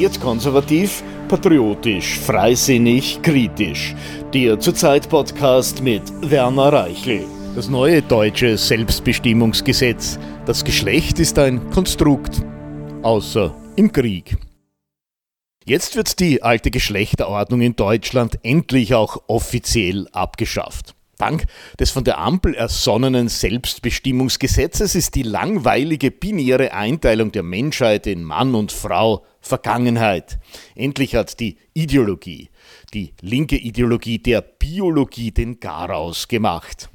Wird konservativ, patriotisch, freisinnig, kritisch. Der Zurzeit-Podcast mit Werner Reichel. Das neue deutsche Selbstbestimmungsgesetz. Das Geschlecht ist ein Konstrukt. Außer im Krieg. Jetzt wird die alte Geschlechterordnung in Deutschland endlich auch offiziell abgeschafft. Dank des von der Ampel ersonnenen Selbstbestimmungsgesetzes ist die langweilige binäre Einteilung der Menschheit in Mann und Frau Vergangenheit. Endlich hat die Ideologie, die linke Ideologie der Biologie den Garaus gemacht.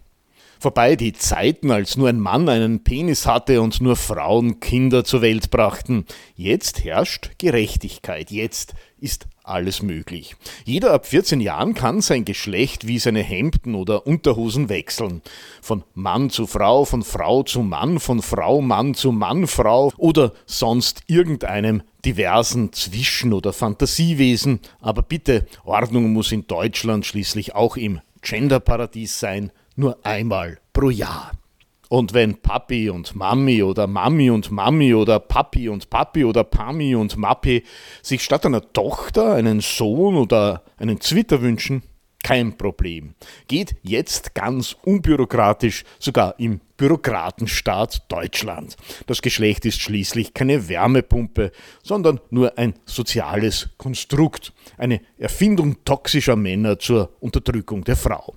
Vorbei die Zeiten, als nur ein Mann einen Penis hatte und nur Frauen Kinder zur Welt brachten. Jetzt herrscht Gerechtigkeit, jetzt ist alles möglich. Jeder ab 14 Jahren kann sein Geschlecht wie seine Hemden oder Unterhosen wechseln. Von Mann zu Frau, von Frau zu Mann, von Frau Mann zu Mann Frau oder sonst irgendeinem diversen Zwischen- oder Fantasiewesen. Aber bitte, Ordnung muss in Deutschland schließlich auch im Genderparadies sein nur einmal pro Jahr. Und wenn Papi und Mami oder Mami und Mami oder Papi und Papi oder Pami und Mappi sich statt einer Tochter einen Sohn oder einen Zwitter wünschen, kein Problem. Geht jetzt ganz unbürokratisch, sogar im Bürokratenstaat Deutschland. Das Geschlecht ist schließlich keine Wärmepumpe, sondern nur ein soziales Konstrukt, eine Erfindung toxischer Männer zur Unterdrückung der Frau.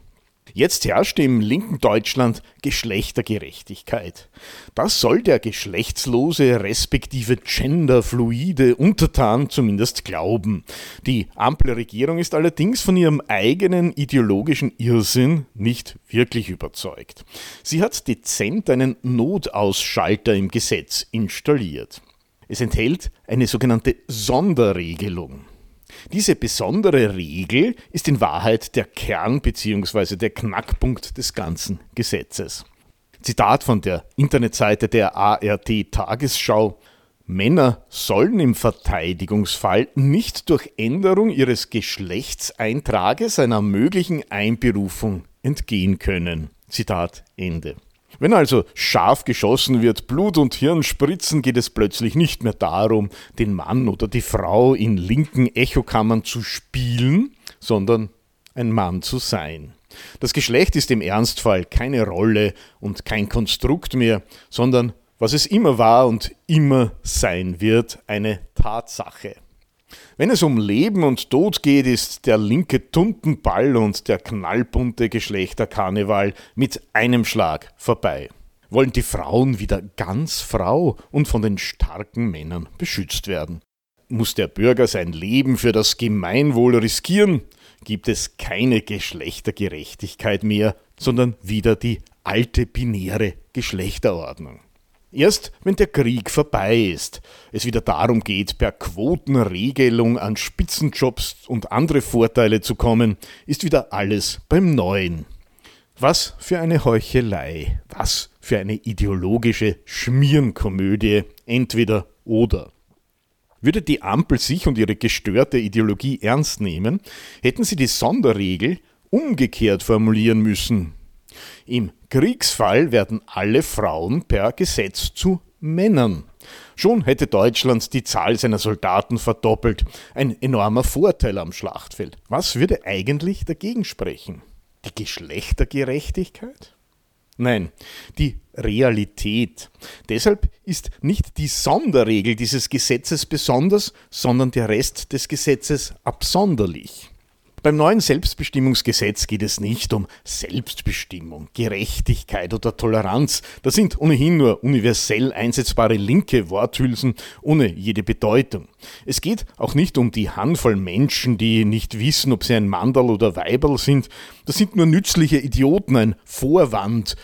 Jetzt herrscht im linken Deutschland Geschlechtergerechtigkeit. Das soll der geschlechtslose respektive genderfluide Untertan zumindest glauben. Die Ampelregierung ist allerdings von ihrem eigenen ideologischen Irrsinn nicht wirklich überzeugt. Sie hat dezent einen Notausschalter im Gesetz installiert. Es enthält eine sogenannte Sonderregelung. Diese besondere Regel ist in Wahrheit der Kern bzw. der Knackpunkt des ganzen Gesetzes. Zitat von der Internetseite der ART Tagesschau Männer sollen im Verteidigungsfall nicht durch Änderung ihres Geschlechtseintrages einer möglichen Einberufung entgehen können. Zitat Ende. Wenn also scharf geschossen wird, Blut und Hirn spritzen, geht es plötzlich nicht mehr darum, den Mann oder die Frau in linken Echokammern zu spielen, sondern ein Mann zu sein. Das Geschlecht ist im Ernstfall keine Rolle und kein Konstrukt mehr, sondern was es immer war und immer sein wird, eine Tatsache. Wenn es um Leben und Tod geht, ist der linke Tuntenball und der knallbunte Geschlechterkarneval mit einem Schlag vorbei. Wollen die Frauen wieder ganz Frau und von den starken Männern beschützt werden? Muss der Bürger sein Leben für das Gemeinwohl riskieren? Gibt es keine Geschlechtergerechtigkeit mehr, sondern wieder die alte binäre Geschlechterordnung. Erst wenn der Krieg vorbei ist, es wieder darum geht, per Quotenregelung an Spitzenjobs und andere Vorteile zu kommen, ist wieder alles beim Neuen. Was für eine Heuchelei, was für eine ideologische Schmierenkomödie, entweder oder. Würde die Ampel sich und ihre gestörte Ideologie ernst nehmen, hätten sie die Sonderregel umgekehrt formulieren müssen. Im Kriegsfall werden alle Frauen per Gesetz zu Männern. Schon hätte Deutschland die Zahl seiner Soldaten verdoppelt. Ein enormer Vorteil am Schlachtfeld. Was würde eigentlich dagegen sprechen? Die Geschlechtergerechtigkeit? Nein, die Realität. Deshalb ist nicht die Sonderregel dieses Gesetzes besonders, sondern der Rest des Gesetzes absonderlich. Beim neuen Selbstbestimmungsgesetz geht es nicht um Selbstbestimmung, Gerechtigkeit oder Toleranz. Das sind ohnehin nur universell einsetzbare linke Worthülsen ohne jede Bedeutung. Es geht auch nicht um die Handvoll Menschen, die nicht wissen, ob sie ein Mandal oder Weiberl sind. Das sind nur nützliche Idioten, ein Vorwand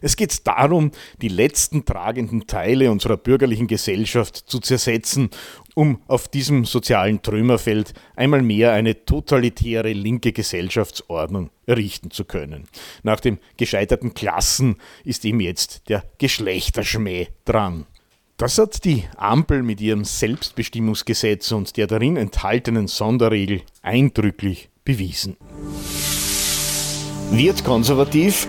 es geht darum, die letzten tragenden Teile unserer bürgerlichen Gesellschaft zu zersetzen, um auf diesem sozialen Trümmerfeld einmal mehr eine totalitäre linke Gesellschaftsordnung errichten zu können. Nach dem gescheiterten Klassen ist ihm jetzt der Geschlechterschmäh dran. Das hat die Ampel mit ihrem Selbstbestimmungsgesetz und der darin enthaltenen Sonderregel eindrücklich bewiesen. Wird konservativ